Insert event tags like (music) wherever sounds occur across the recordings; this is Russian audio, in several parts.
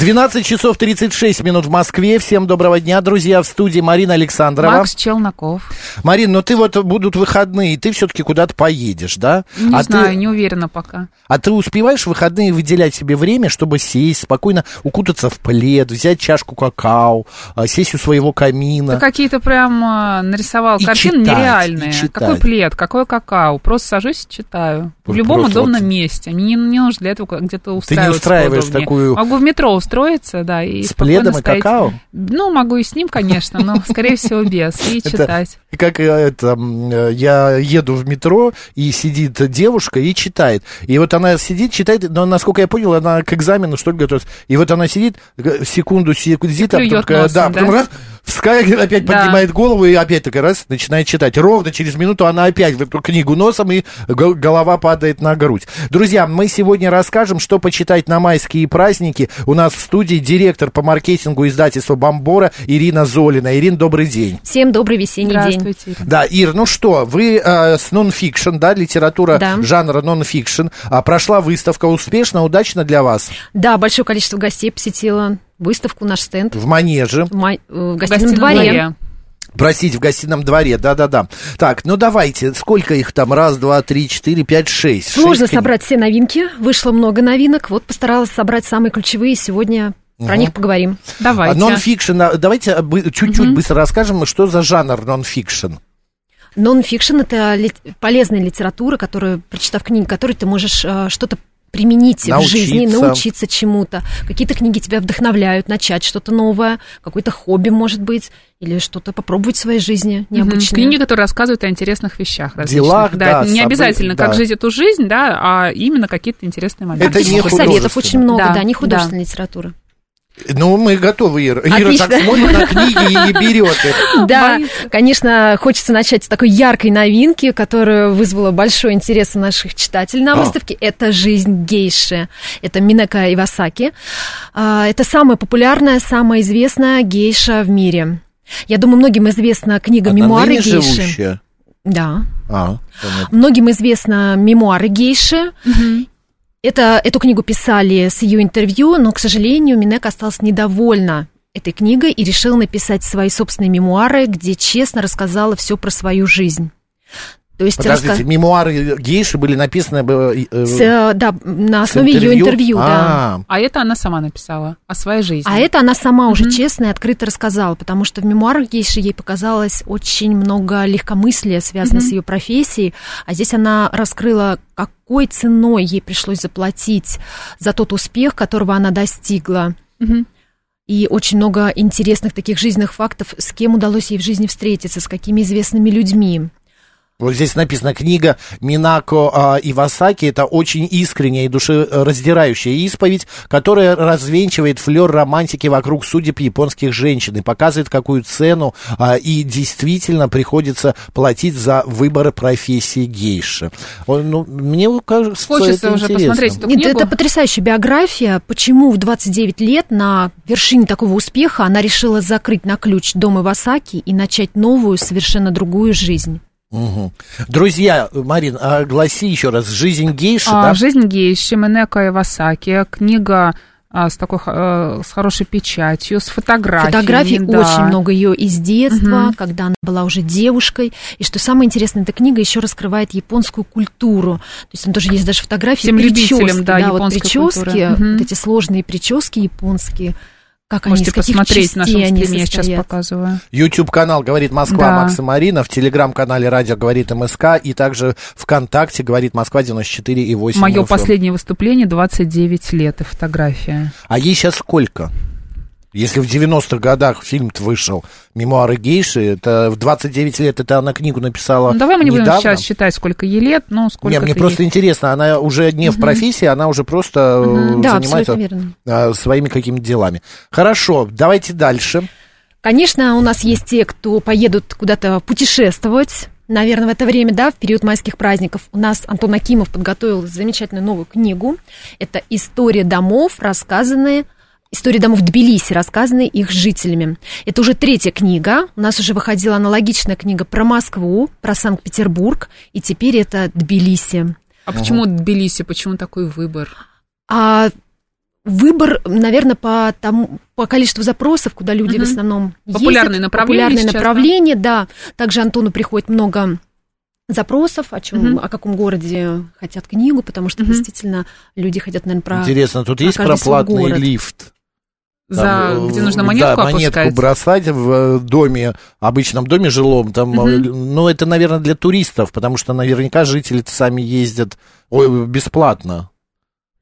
12 часов 36 минут в Москве. Всем доброго дня, друзья. В студии Марина Александрова. Макс Челноков. Марин, ну ты вот будут выходные, ты все-таки куда-то поедешь, да? Не а знаю, ты, не уверена пока. А ты успеваешь в выходные выделять себе время, чтобы сесть, спокойно укутаться в плед, взять чашку какао, а, сесть у своего камина? Ты какие-то прям а, нарисовал И картины читать, нереальные. и читать. Какой плед, какой какао. Просто сажусь и читаю. В любом просто удобном вот. месте. Мне не, не нужно для этого где-то не устраиваться. устраиваешь поудобнее. такую- Могу в метро устроиться, да, и С пледом и стоять. какао? Ну, могу и с ним, конечно, но, (laughs) скорее всего, без. И читать. Как э, это, э, я еду в метро, и сидит девушка и читает. И вот она сидит, читает, но, насколько я понял, она к экзамену, что ли, готовится. И вот она сидит, г- секунду сидит, а потом да, потом раз, вскакивает, опять Да. поднимает голову, и опять такая раз, начинает читать. Ровно через минуту она опять в эту книгу носом, и голова падает на грудь. Друзья, мы сегодня расскажем, что почитать на майские праздники. У нас в студии директор по маркетингу издательства «Бомбора» Ирина Золина. Ирина, добрый день. Всем добрый весенний день. Здравствуйте. Ирина. Да, Ир, ну что, вы э, с нон-фикшн, да, литература Да. жанра нон-фикшн, а, прошла выставка успешно, удачно для вас Да, большое количество гостей посетило выставку, наш стенд в Манеже, в, ма- э, в В гостином дворе. дворе. простите, в гостином дворе, да-да-да. Так, ну давайте, сколько их там, раз, два, три, четыре, пять, шесть. Сложно Шесть собрать все новинки, вышло много новинок, вот постаралась собрать самые ключевые, сегодня про них поговорим. А Давайте. нон-фикшн, а, давайте бы- чуть-чуть быстро расскажем, что за жанр нон-фикшн. Нон-фикшн – это ли- полезная литература, которую, прочитав книги, которой ты можешь э, что-то применить в жизни, Научиться. научиться чему-то. Какие-то книги тебя вдохновляют начать что-то новое, какое-то хобби, может быть, или что-то попробовать в своей жизни необычное. Книги, которые рассказывают о интересных вещах. различных. Делах, да, это не обязательно, как да. жить эту жизнь, да, а именно какие-то интересные моменты. Это не советов очень много, Да, да, не да. художественная литература. Ну, мы готовы, Ира. Ира Отлично. так смотрит на книги и берет их. (laughs) Да, Боится. конечно, хочется начать с такой яркой новинки, которая вызвала большой интерес у наших читателей на А. выставке. Это «Жизнь гейши». Это Минека Ивасаки. А, Это самая популярная, самая известная гейша в мире. Я думаю, многим известна книга Она «Мемуары гейши». живущая. Да. А, понятно. Многим известно «Мемуары гейши». Это, эту книгу писали с ее интервью, но, к сожалению, Минека осталась недовольна этой книгой и решила написать свои собственные мемуары, где честно рассказала все про свою жизнь. То есть Подождите, раска- мемуары гейши были написаны... э, э, с, э, да, на основе ее интервью, да. А, А это она сама написала о своей жизни. А это она сама уже честно и открыто рассказала, потому что в мемуарах Гейши ей показалось очень много легкомыслия, связано с ее профессией, а здесь она раскрыла, какой ценой ей пришлось заплатить за тот успех, которого она достигла. Мгм. И очень много интересных таких жизненных фактов, с кем удалось ей в жизни встретиться, с какими известными людьми. Вот здесь написано книга Минако а, Ивасаки. Это очень искренняя и душераздирающая исповедь, которая развенчивает флер романтики вокруг судеб японских женщин и показывает, какую цену а, и действительно приходится платить за выбор профессии гейши. Он, ну, мне кажется, Хочется это уже интересно. посмотреть эту Нет, книгу. это потрясающая биография. Почему в 29 лет на вершине такого успеха она решила закрыть на ключ дом Ивасаки и начать новую, совершенно другую жизнь? Мгм. Друзья, Марин, огласи еще раз «Жизнь гейши», А, да? Жизнь гейши Минека Ивасаки. Книга а, с такой э, с хорошей печатью, с фотографиями. Фотографий да. очень много ее из детства, Мгм. когда она была уже девушкой. И что самое интересное, эта книга еще раскрывает японскую культуру. То есть там тоже есть даже фотографии Всем прически. любителям, да, вот японской прически, культуры. Вот эти сложные прически японские. Как Можете они, посмотреть в частей нашем стриме, я сейчас показываю. YouTube-канал «Говорит Москва» Да. Макс и Марина, в телеграм-канале «Радио говорит МСК» и также ВКонтакте «Говорит Москва» 94,8 Мое FM. последнее выступление 29 лет и фотография. А ей сейчас сколько? Если в 90-х годах фильм вышел «Мемуары гейши», это в 29 лет это она книгу написала Ну, давай мы не будем недавно. сейчас считать, сколько ей лет, но сколько Не, мне просто ей- интересно, она уже не в профессии, она уже просто э, Да, занимается верно. э, своими какими-то делами. Хорошо, давайте дальше. Конечно, у нас есть те, кто поедут куда-то путешествовать. Наверное, в это время, да, в период майских праздников, у нас Антон Акимов подготовил замечательную новую книгу. Это «История домов», рассказанные История домов Тбилиси, рассказанные их жителями. Это уже третья книга. У нас уже выходила аналогичная книга про Москву, про Санкт-Петербург, и теперь это Тбилиси. А почему Тбилиси, почему такой выбор? А выбор, наверное, по, тому, по количеству запросов, куда люди Мгм. в основном Популярные ездят. направления Популярные сейчас, да? направления, да. Также Антону приходит много запросов, о чем, Мгм. о каком городе хотят книгу, потому что Мгм. действительно люди хотят, наверное, про... Интересно, тут про есть каждый свой проплатный город. лифт? За, Там, где э, нужно монетку да, монетку опускать? бросать в э, доме, обычном доме жилом, там, э, ну, это, наверное, для туристов, потому что наверняка жители сами ездят ой, бесплатно,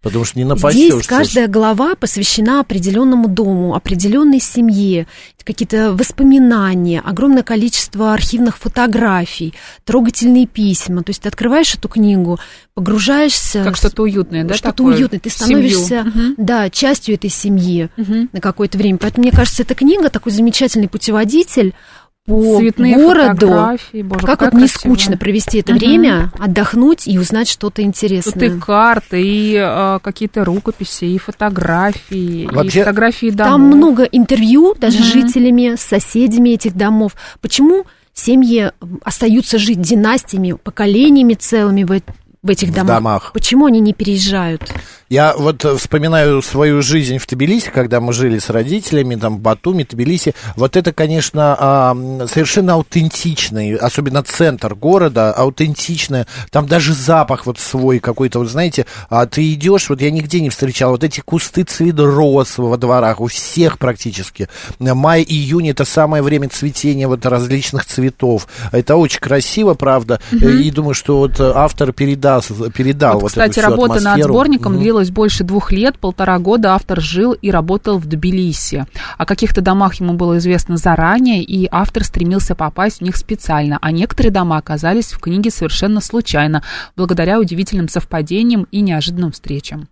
потому что не напасешься. Здесь каждая глава посвящена определенному дому, определенной семье, какие-то воспоминания, огромное количество архивных фотографий, трогательные письма. То есть ты открываешь эту книгу, погружаешься... Как что-то уютное, да? что-то такое? уютное. Ты семью. становишься, Мгм. да, частью этой семьи Мгм. на какое-то время. Поэтому, мне кажется, эта книга такой замечательный путеводитель по Цветные городу. фотографии, боже, Как вот не скучно провести это Мгм. время, отдохнуть и узнать что-то интересное. Тут и карты, и э, какие-то рукописи, и фотографии, Вообще- и фотографии домов. Там много интервью даже Мгм. с жителями, с соседями этих домов. Почему семьи остаются жить династиями, поколениями целыми в, в этих В домах? домах. Почему они не переезжают? Я вот э, вспоминаю свою жизнь в Тбилиси, когда мы жили с родителями, там, в Батуми, Тбилиси. Вот это, конечно, а, совершенно аутентичный, особенно центр города, аутентичное. Там даже запах вот свой какой-то, вот знаете, а ты идешь, вот я нигде не встречал, вот эти кусты цвет роз во дворах, у всех практически. Май, июнь это самое время цветения вот различных цветов. Это очень красиво, правда. И думаю, что вот автор передаст, передал Вот, вот, кстати, эту работа над сборником Мгм. Длилась больше двух лет, полтора года автор жил и работал в Тбилиси. О каких-то домах ему было известно заранее, и автор стремился попасть в них специально, а некоторые дома оказались в книге совершенно случайно, благодаря удивительным совпадениям и неожиданным встречам.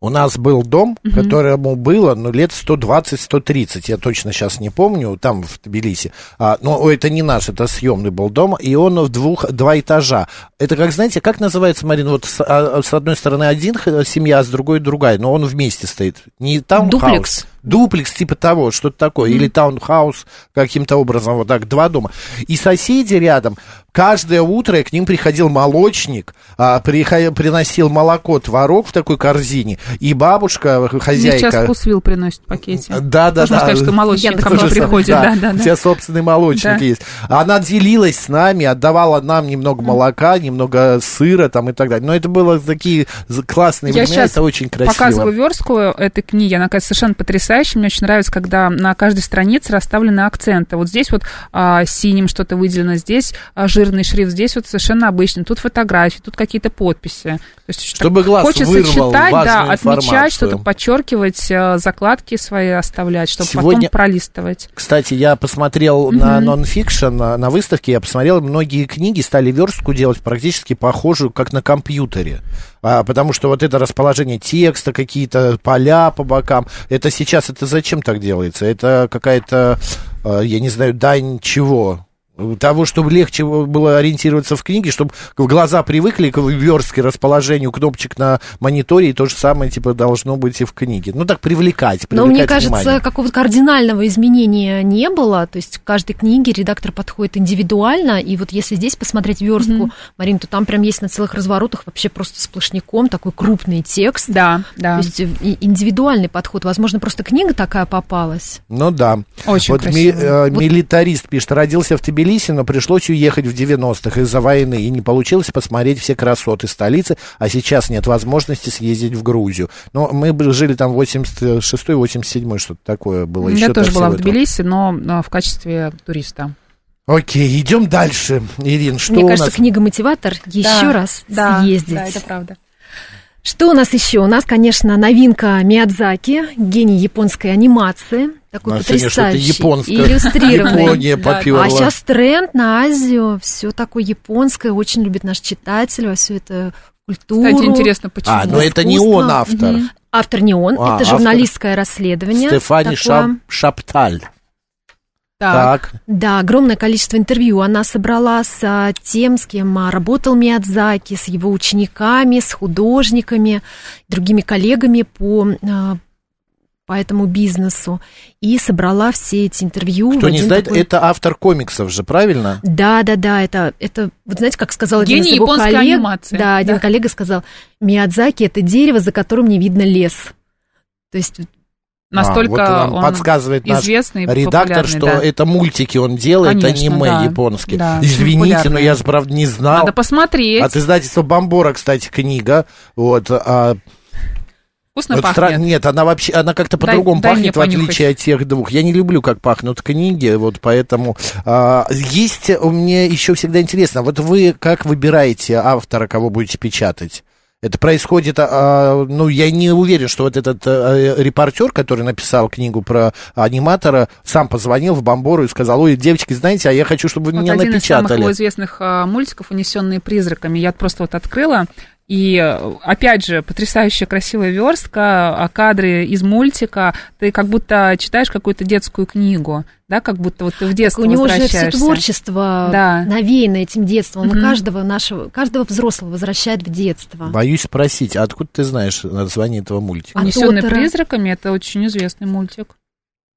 У нас был дом, которому было, ну, лет 120-130, я точно сейчас не помню, там, в Тбилиси. А, но это не наш, это съемный был дом, и он в двух, два этажа. Это, как, знаете, как называется, Марин, вот с, а, с одной стороны один семья, а с другой другая, но он вместе стоит. Не таунхаус. Дуплекс. Дуплекс, типа того, что-то такое. Или таунхаус, каким-то образом, вот так, два дома. И соседи рядом, каждое утро к ним приходил молочник, а, приха- приносил молоко, творог в такой корзине, и бабушка, Мне хозяйка... сейчас вкусвилл приносит в пакете. Да, да, Можно да. сказать, что молочник ко мне приходит. Да, да, У да. тебя собственный молочник Да. есть. Она делилась с нами, отдавала нам немного молока, немного сыра там и так далее. Но это было такие классные Я времена, это очень красиво. показываю верстку этой книги, она, конечно, совершенно потрясающая. Мне очень нравится, когда на каждой странице расставлены акценты. Вот здесь вот а, синим что-то выделено, здесь а, жирный шрифт, здесь вот совершенно обычный. Тут фотографии, тут какие-то подписи. То есть Чтобы так глаз хочется вырвал читать, да, отмечать, что-то подчеркивать, а, закладки свои оставлять, чтобы Сегодня- потом пролистывать. Кстати, я посмотрел на нонфикшн, на выставке, я посмотрел, многие книги стали верстку делать практически похожую, как на компьютере. А, потому что вот это расположение текста, какие-то поля по бокам, это сейчас, это зачем так делается? Это какая-то, а, я не знаю, дань чего? Того, чтобы легче было ориентироваться в книге, чтобы глаза привыкли к верстке, расположению кнопочек на мониторе, и то же самое, типа, должно быть и в книге. Ну, так привлекать, привлекать Но мне кажется, внимание. какого-то кардинального изменения не было. То есть к каждой книге редактор подходит индивидуально. И вот если здесь посмотреть верстку, Марин, то там прям есть на целых разворотах вообще просто сплошняком такой крупный текст. Да, да. То есть э, индивидуальный подход. Возможно, просто книга такая попалась. Ну да. Очень вот красиво. ми- э, милитарист пишет, родился в Тбилиси, но пришлось уехать в 90-х из-за войны, и не получилось посмотреть все красоты столицы, а сейчас нет возможности съездить в Грузию. Но мы жили там 86-й, 87-й, что-то такое было. Я еще тоже была в этого. Тбилиси, но а, в качестве туриста. Окей, идем дальше. Ирин, что Мне у кажется, нас? книга-мотиватор еще раз съездить. правда. Что у нас еще? У нас, конечно, новинка Миядзаки, гений японской анимации. Такой Ну, сегодня что-то потрясающий, японское. иллюстрированный. Япония Да. поперла. А сейчас тренд на Азию, все такое японское, очень любит наш читатель во всю эту культуру. Кстати, интересно, почему. А, но это не он автор. Мгм. Автор не он, А, это автор. журналистское расследование. Стефани. Шап- Шапталь. Так. Так. Да, огромное количество интервью она собрала с а, тем, с кем а, работал Миядзаки, с его учениками, с художниками, другими коллегами по, а, по этому бизнесу. И собрала все эти интервью. Кто не один знает, такой- это автор комиксов же, правильно? Да, да, да, это, это, вот знаете, как сказал один Гений из его коллег. анимации. Да, один Да. коллега сказал, Миядзаки это дерево, за которым не видно лес. То есть Настолько А, вот он подсказывает наш известный, редактор, что да. это мультики он делает, а Конечно, аниме да. японские. Да, Извините, но я же, правда, не знал. Надо посмотреть. От издательства Бомбора, кстати, книга. Вот, а, Вкусно вот пахнет. стра- Нет, она вообще, она как-то по-другому пахнет, в отличие от тех двух. Я не люблю, как пахнут книги, вот поэтому... а, есть, у меня еще всегда интересно, вот вы как выбираете автора, кого будете печатать? Это происходит, а, ну, я не уверен, что вот этот а, репортер, который написал книгу про аниматора, сам позвонил в Бомбору и сказал, ой, девочки, знаете, а я хочу, чтобы вы Вот меня один из самых напечатали. его известных а, мультиков «Унесенные призраками». Я просто вот открыла, и, э, опять же, потрясающая красивая верстка, а кадры из мультика. Ты как будто читаешь какую-то детскую книгу, да, как будто вот ты в детство у него же все творчество Да. навеяно этим детством. Он Мгм. каждого нашего, каждого взрослого возвращает в детство. Боюсь спросить, а откуда ты знаешь название этого мультика? «Унесенные Тотора? призраками» — это очень известный мультик.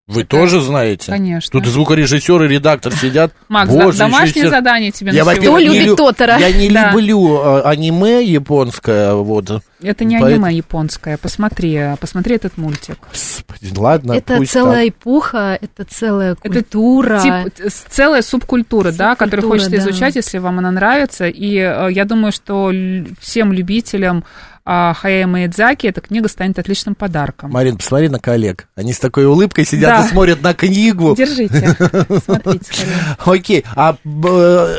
Вы тоже знаете? Конечно. Тут звукорежиссер и редактор сидят. Макс, Боже, домашнее еще задание тебе Я, на Кто не любит лю- Тотора? Я не Да. люблю э, аниме японское, вот. Это не Поэт- аниме японское. Посмотри, посмотри этот мультик. Господи, ладно, это пусть целая так. эпоха, это целая Это культура. Тип- т- с- целая субкультура, да, которую Субкультура, хочется да. изучать, если вам она нравится. И э, я думаю, что всем любителям а, Хаяо Маэдзаки эта книга станет отличным подарком. Марин, посмотри на коллег. Они с такой улыбкой сидят Да. и смотрят на книгу. Держите, смотрите. (laughs) Окей, а э,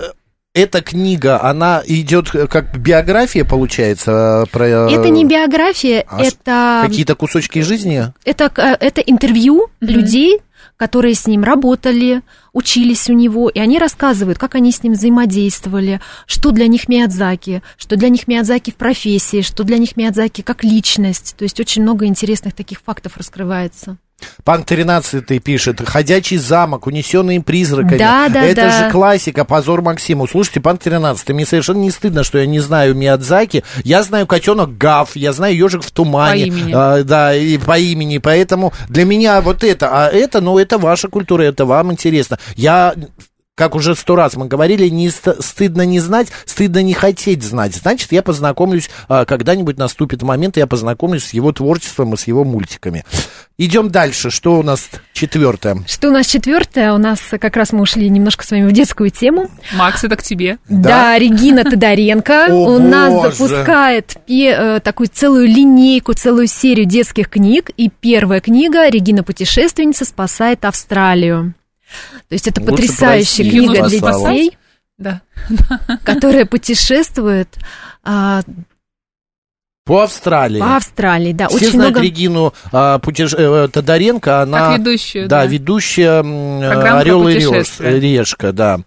эта книга, она идет как биография, получается, э, про... э, Это не биография, а это, Какие-то кусочки жизни? это, это интервью людей, которые с ним работали, учились у него, и они рассказывают, как они с ним взаимодействовали, что для них Миядзаки, что для них Миядзаки в профессии, что для них Миядзаки как личность. То есть очень много интересных таких фактов раскрывается. Пан 13 пишет, «Ходячий замок, унесенные призраками». Да, да, Это да. же классика, позор Максиму. Слушайте, Пан 13 мне совершенно не стыдно, что я не знаю Миядзаки. Я знаю котенок Гав, я знаю ежик в тумане. По имени. А, да, и по имени. Поэтому для меня вот это, а это, ну, это ваша культура, это вам интересно. Я как уже сто раз мы говорили, не ст- стыдно не знать, стыдно не хотеть знать. Значит, я познакомлюсь, а, когда-нибудь наступит момент, я познакомлюсь с его творчеством и с его мультиками. Идем дальше. Что у нас четвертое? Что у нас четвертое? У нас как раз мы ушли немножко с вами в детскую тему. Макс, это к тебе. Да? Да, Регина Тодоренко (laughs) О, у нас боже. запускает э, такую целую линейку, целую серию детских книг. И первая книга «Регина путешественница спасает Австралию». То есть это Лучше потрясающая книга для детей, Да. (laughs) которая путешествует а, По Австралии. по Австралии. Да, Все очень знают много... Регину а, путеше- э, Тодоренко, она... Как ведущую, да, да. ведущая Программа Орел и. Решка, да.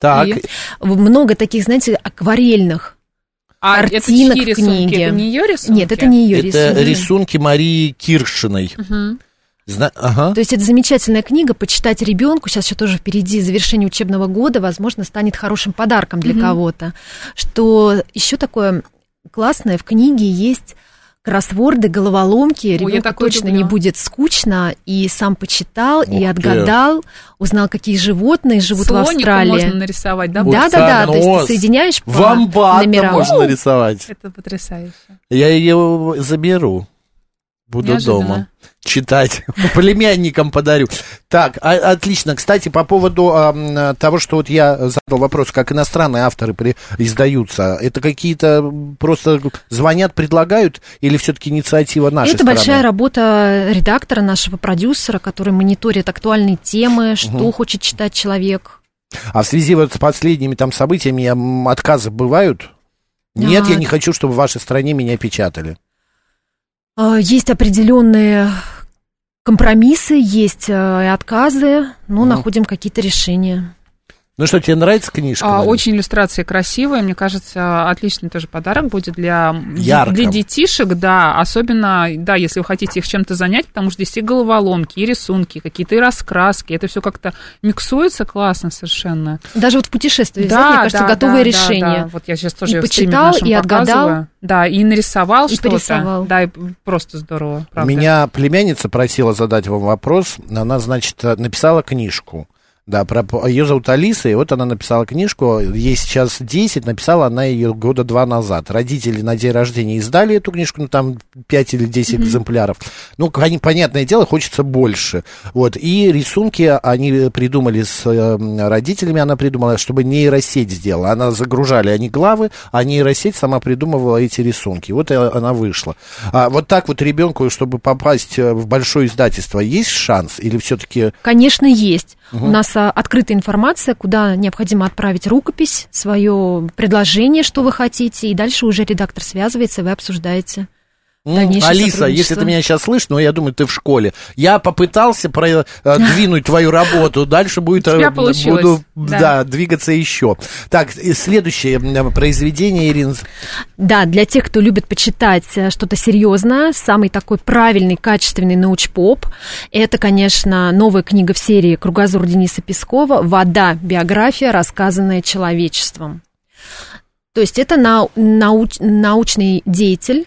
Так, И? много таких, знаете, акварельных. А картинок это чьи в рисунки? книге. Это не ее рисунки? Нет, это не ее это рисунки. рисунки Марии Киршиной. Мгм. Зна- Ага. То есть это замечательная книга, почитать ребенку, сейчас еще тоже впереди завершение учебного года, возможно, станет хорошим подарком для Мгм. кого-то. Что еще такое классное в книге есть кроссворды, головоломки, я ребенку точно люблю. не будет скучно, и сам почитал, и Ух ты. отгадал, узнал, какие животные живут в Слонику Австралии. можно нарисовать, да? Да, да, да, то есть ты соединяешь по Вамбата номерам. можно рисовать. Это потрясающе. Я ее заберу. Буду Неожиданно. дома читать. (laughs) Племянникам подарю. Так, а- отлично. Кстати, по поводу а, того, что вот я задал вопрос, как иностранные авторы при- издаются, это какие-то просто звонят, предлагают, или все-таки инициатива нашей Это стороны? большая работа редактора, нашего продюсера, который мониторит актуальные темы, что хочет читать человек. А в связи вот с последними там событиями отказы бывают? Нет, А. я не хочу, чтобы в вашей стране меня печатали. А, Есть определенные компромиссы, есть э, отказы, но находим какие-то решения. Ну что, тебе нравится книжка? А, Марина? очень иллюстрация красивая, мне кажется, отличный тоже подарок будет для, Ярко. для детишек, да, особенно, да, если вы хотите их чем-то занять, потому что здесь и головоломки, и рисунки, какие-то и раскраски, это все как-то миксуется классно совершенно. Даже вот в путешествии взять, мне кажется, готовые да, решения. да. Вот я сейчас тоже И почитал, и отгадал. показываю. Да, и нарисовал И что-то. порисовал. Да, и просто здорово, правда. Меня племянница просила задать вам вопрос. Она, значит, написала книжку. Да, про, ее зовут Алиса, и вот она написала книжку, ей сейчас 10, написала она ее года два назад. Родители на день рождения издали эту книжку, ну там 5 или 10 экземпляров. Ну, понятное дело, хочется больше. Вот, и рисунки они придумали с э, родителями, она придумала, чтобы нейросеть сделала. Она загружали они главы, а нейросеть сама придумывала эти рисунки. Вот и она вышла. А вот так вот ребенку, чтобы попасть э, в большое издательство, есть шанс? Или все-таки Конечно, есть. У нас а, открытая информация, куда необходимо отправить рукопись, свое предложение, что вы хотите, и дальше уже редактор связывается, вы обсуждаете. Дальнейшее Алиса, если ты меня сейчас слышишь, но я думаю, ты в школе. Я попытался продвинуть твою работу, дальше будет э, буду да. да, двигаться еще. Так, следующее м, произведение, Ирина. Да, для тех, кто любит почитать э, что-то серьезное, самый такой правильный, качественный научпоп, это, конечно, новая книга в серии «Кругозор» Дениса Пескова «Вода. Биография, рассказанная человечеством». То есть это нау- науч- научный деятель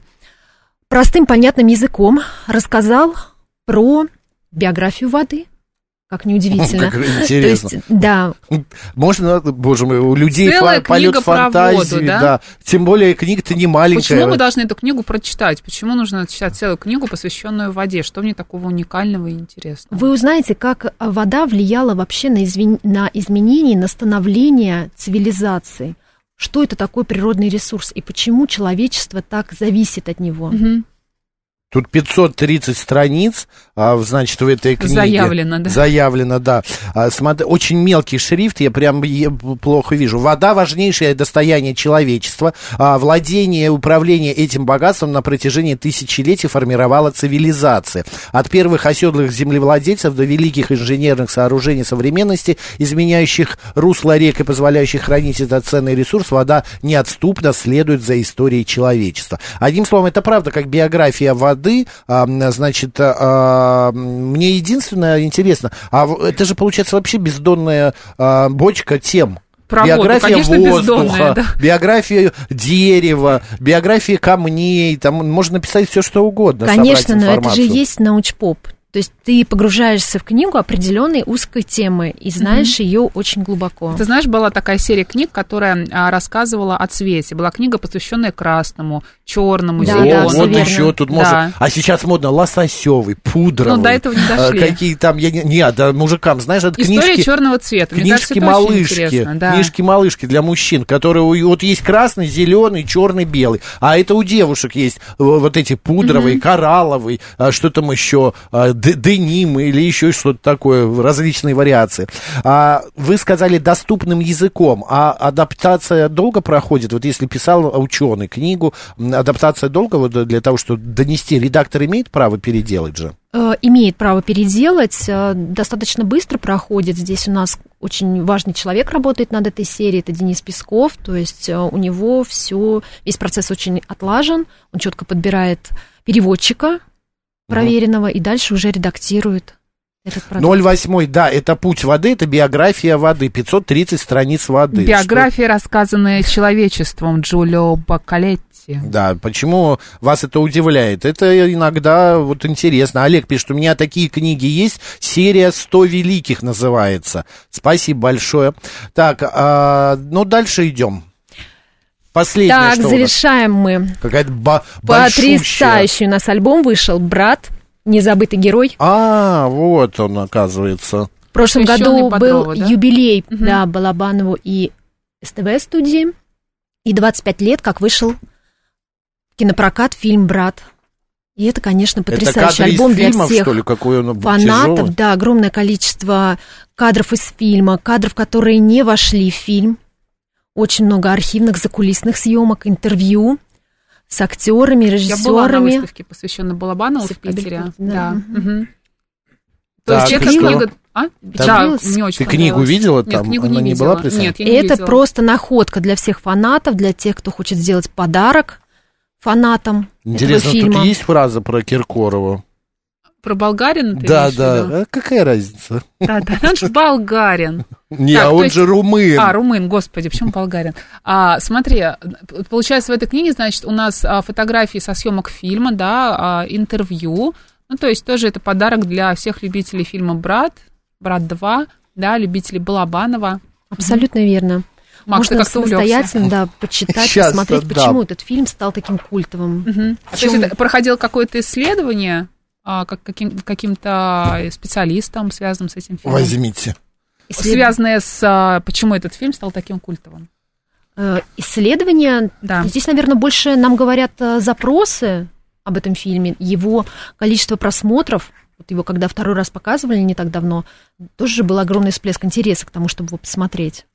простым, понятным языком рассказал про биографию воды. Как неудивительно. (laughs) Как интересно. То есть, да, Можно, боже мой, у людей Целая полет книга про фантазии, воду, да? да. Тем более книга-то не маленькая. Почему мы должны эту книгу прочитать? Почему нужно читать целую книгу, посвященную воде? Что в ней такого уникального и интересного? Вы узнаете, как вода влияла вообще на, извин- на изменение, на становление цивилизации. Что это такой природный ресурс и почему человечество так зависит от него. Мгм. Тут 530 страниц, а, значит, в этой книге. Заявлено, да. Заявлено, да. А, смотри, очень мелкий шрифт, я прям плохо вижу. Вода – важнейшее достояние человечества. А, владение и управление этим богатством на протяжении тысячелетий формировала цивилизация. От первых оседлых землевладельцев до великих инженерных сооружений современности, изменяющих русло рек и позволяющих хранить этот ценный ресурс, вода неотступно следует за историей человечества. Одним словом, это правда, как биография воды, а, значит, а, мне единственное интересно, а это же получается вообще бездонная а, бочка тем. Про воду, биография конечно, бездонная, воздуха, да. биография дерева, биография камней, там можно написать все что угодно. Конечно, но это же есть научпоп. То есть ты погружаешься в книгу определенной узкой темы и знаешь ее очень глубоко. Ты знаешь, была такая серия книг, которая а, рассказывала о цвете. Была книга, посвященная красному, черному, Да, О, да, зеленому. всё вот верно. еще тут Да. можно. А сейчас модно лососевый, пудровый. Ну, до этого не а, дошли. Какие там, я не, нет, да, мужикам, знаешь, это История книжки. черного цвета. Мне Книжки малышки, да. книжки малышки для мужчин, которые у- вот есть красный, зеленый, черный, белый, а это у девушек есть э, вот эти пудровые, коралловый, а, что там еще, а, деним или еще что-то такое, различные вариации. А, вы сказали доступным языком, а адаптация долго проходит? Вот если писал ученый книгу, адаптация долго вот для того, чтобы донести, редактор имеет право переделать же? Э, имеет право переделать, э, достаточно быстро проходит. Здесь у нас очень важный человек работает над этой серией, это Денис Песков, то есть э, у него все, весь процесс очень отлажен, он четко подбирает переводчика проверенного и дальше уже редактирует этот продукт. 08, да, это путь воды, это биография воды, 530 страниц воды. Биография, рассказанная человечеством Джулио Бакалетти. Что- Да, почему вас это удивляет? Это иногда вот интересно. Олег пишет, у меня такие книги есть, серия «100 великих» называется. Спасибо большое. Так, а, ну дальше идем. Последнее, Так, что завершаем мы. Какая-то ба-. Потрясающий у нас альбом вышел «Брат», «Незабытый герой». А, вот он, оказывается. В прошлом году Бодрову, был да? юбилей Мгм. да, Балабанову и СТВ студии. И 25 лет, как вышел кинопрокат фильм «Брат». И это, конечно, это потрясающий из альбом для фильмов, всех что ли? Какой он фанатов. тяжелый? Да, огромное количество кадров из фильма, кадров, которые не вошли в фильм. Очень много архивных закулисных съемок, интервью с актерами, Я была на режиссерами. выставке, посвященной Балабанову в Питере. Да. Да. То есть эта что? книга... А? Да, Впечатлилась? мне очень Ты книгу видела Нет, там? книгу Она не не видела. была представлена? Нет, я не Это видела. просто находка для всех фанатов, для тех, кто хочет сделать подарок фанатам Интересно, этого фильма. тут есть фраза про Киркорову? Про болгарина ты Да, да. А какая разница? Да, да, он же болгарин. (laughs) Не, Так, а он есть- же румын. А, румын, господи, почему болгарин? А, смотри, получается, в этой книге, значит, у нас а, фотографии со съемок фильма, да, а, интервью. Ну, то есть тоже это подарок для всех любителей фильма «Брат», «Брат 2», да, любителей Балабанова. Абсолютно верно. Макс, Можно увлекся. самостоятельно да, почитать, Щас, посмотреть, да. почему этот фильм стал таким культовым. Мгм. А То есть это проходило какое-то исследование как, каким, каким-то специалистом, связанным с этим фильмом? Возьмите. Связанное с... а, почему этот фильм стал таким культовым? э, Исследования, Да. здесь, наверное, больше нам говорят э, запросы об этом фильме, его количество просмотров, вот его когда второй раз показывали не так давно, тоже же был огромный всплеск интереса к тому, чтобы его посмотреть.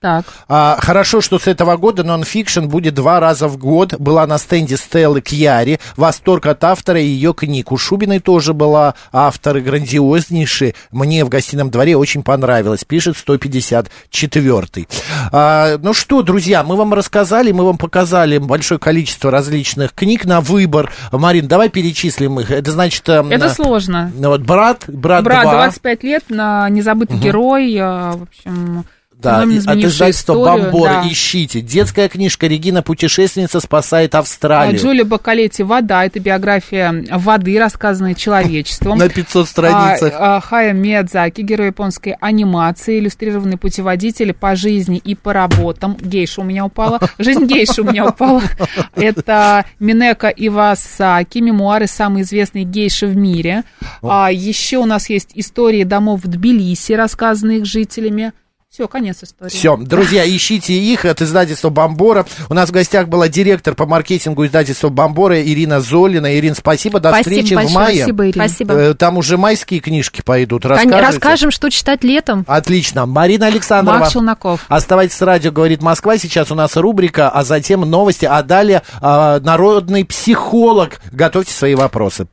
Так. А, хорошо, что с этого года нонфикшн будет два раза в год. Была на стенде Стеллы Кьяри. Восторг от автора и ее книг. У Шубиной тоже была авторы грандиознейшие. Мне в гостином дворе очень понравилось. Пишет 154. А, ну что, друзья, мы вам рассказали, мы вам показали большое количество различных книг на выбор. Марин, давай перечислим их. Это значит... эм, Это э, сложно. ну вот брат, брат, Брат, 2. 25 лет, на незабытый герой, а, в общем, Да, от издательства Бомбор да. ищите. Детская книжка Регина Путешественница спасает А, Австралию. Джулия Бакалетти «Вода» — это биография воды, рассказанная человечеством. (laughs) На 500 страницах. А, а, Хая Миядзаки, герой японской анимации, иллюстрированный путеводитель по жизни и по работам. Гейша у меня упала. (laughs) Жизнь гейши у меня упала. Это Минека Ивасаки, мемуары самой известной гейши в мире. А, еще у нас есть истории домов в Тбилиси, рассказанные их жителями. Все, конец истории. Все, друзья, ищите их от издательства Бомбора. У нас в гостях была директор по маркетингу издательства Бомбора Ирина Золина. Ирина, спасибо, до Спасибо встречи в большое. мае. Спасибо, Ирина. Спасибо. Э, Там уже майские книжки пойдут. Расскажете? Расскажем, что читать летом. Отлично. Марина Александрова. Марк Челноков. Оставайтесь с радио «Говорит Москва». Сейчас у нас рубрика, а затем новости, а далее а, народный психолог. Готовьте свои вопросы.